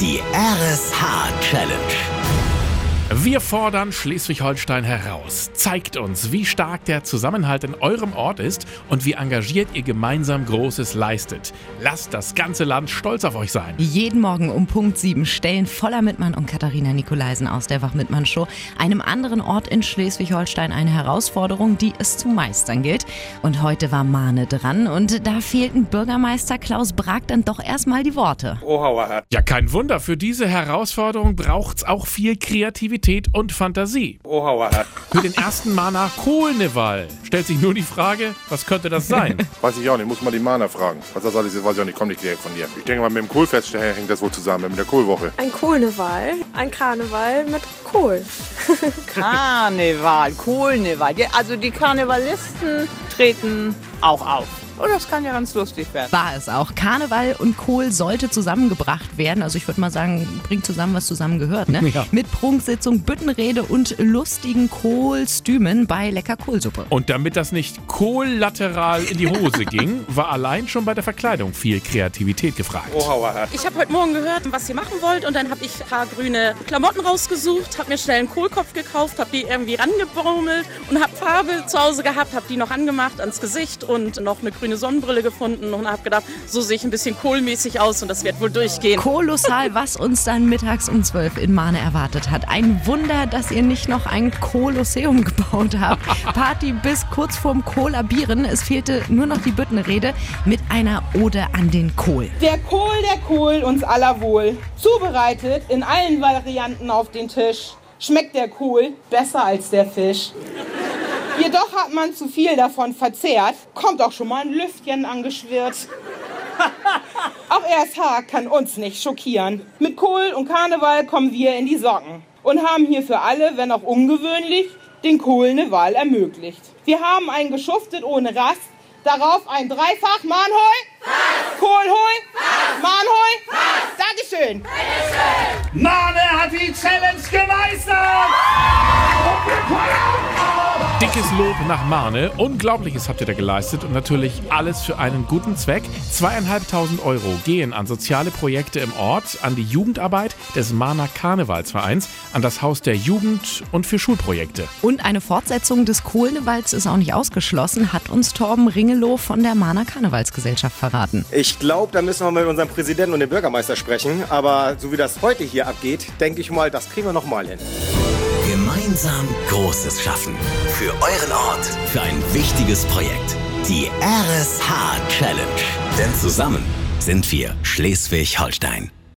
Die RSH-Challenge. Wir fordern Schleswig-Holstein heraus. Zeigt uns, wie stark der Zusammenhalt in eurem Ort ist und wie engagiert ihr gemeinsam Großes leistet. Lasst das ganze Land stolz auf euch sein. Jeden Morgen um Punkt 7 stellen Voller Mittmann und Katharina Nikolaisen aus der Wach-Mittmann-Show einem anderen Ort in Schleswig-Holstein eine Herausforderung, die es zu meistern gilt. Und heute war Mahne dran und da fehlten Bürgermeister Klaus Brag dann doch erstmal die Worte. Ja, kein Wunder, für diese Herausforderung braucht's auch viel Kreativität und Fantasie. Für den ersten Mana Kohlnewall stellt sich nur die Frage, was könnte das sein? Weiß ich auch nicht, muss mal die Mana fragen. Was das alles ist, weiß ich auch nicht, kommt nicht direkt von dir. Ich denke mal, mit dem Kohlfest hängt das wohl zusammen, mit der Kohlwoche. Ein Kohlneval, ein Karneval mit Kohl. Karneval, Kohlneval. Ja, Also die Karnevalisten treten auch auf. Oh, das kann ja ganz lustig werden. War es auch. Karneval und Kohl sollte zusammengebracht werden. Also ich würde mal sagen, bringt zusammen, was zusammengehört. Ne? Ja. Mit Prunksitzung, Büttenrede und lustigen Kohlstümen bei lecker Kohlsuppe. Und damit das nicht kollateral in die Hose ging, war allein schon bei der Verkleidung viel Kreativität gefragt. Ohauer. Ich habe heute Morgen gehört, was ihr machen wollt und dann habe ich ein paar grüne Klamotten rausgesucht, habe mir schnell einen Kohlkopf gekauft, habe die irgendwie rangebaumelt und habe Farbe zu Hause gehabt, habe die noch angemacht ans Gesicht und noch eine grüne Sonnenbrille gefunden und habe gedacht, so sehe ich ein bisschen kohlmäßig aus und das wird wohl durchgehen. Kolossal, was uns dann mittags um 12 in Mahne erwartet hat. Ein Wunder, dass ihr nicht noch ein Kolosseum gebaut habt. Party bis kurz vorm Kollabieren. Es fehlte nur noch die Büttenrede mit einer Ode an den Kohl. Der Kohl, der Kohl uns aller wohl. Zubereitet in allen Varianten auf den Tisch. Schmeckt der Kohl besser als der Fisch. Jedoch hat man zu viel davon verzehrt, kommt auch schon mal ein Lüftchen angeschwirrt. Auch RSH kann uns nicht schockieren. Mit Kohl und Karneval kommen wir in die Socken und haben hier für alle, wenn auch ungewöhnlich, den Kohl eine Wahl ermöglicht. Wir haben ein geschuftet ohne Rast, darauf ein Dreifach. Mahnhoi, Kohlhoi, Mahnhoi, Dankeschön. Mane hat die Challenge gemeistert! Dickes Lob nach Marne. Unglaubliches habt ihr da geleistet und natürlich alles für einen guten Zweck. Zweieinhalbtausend Euro gehen an soziale Projekte im Ort, an die Jugendarbeit des Mahner Karnevalsvereins, an das Haus der Jugend und für Schulprojekte. Und eine Fortsetzung des Kohlnewalds ist auch nicht ausgeschlossen, hat uns Torben Ringelow von der Mahner Karnevalsgesellschaft verraten. Ich glaube, da müssen wir mit unserem Präsidenten und dem Bürgermeister sprechen. Aber so wie das heute hier abgeht, denke ich mal, das kriegen wir noch mal hin. Gemeinsam Großes schaffen. Für euren Ort. Für ein wichtiges Projekt. Die RSH-Challenge. Denn zusammen sind wir Schleswig-Holstein.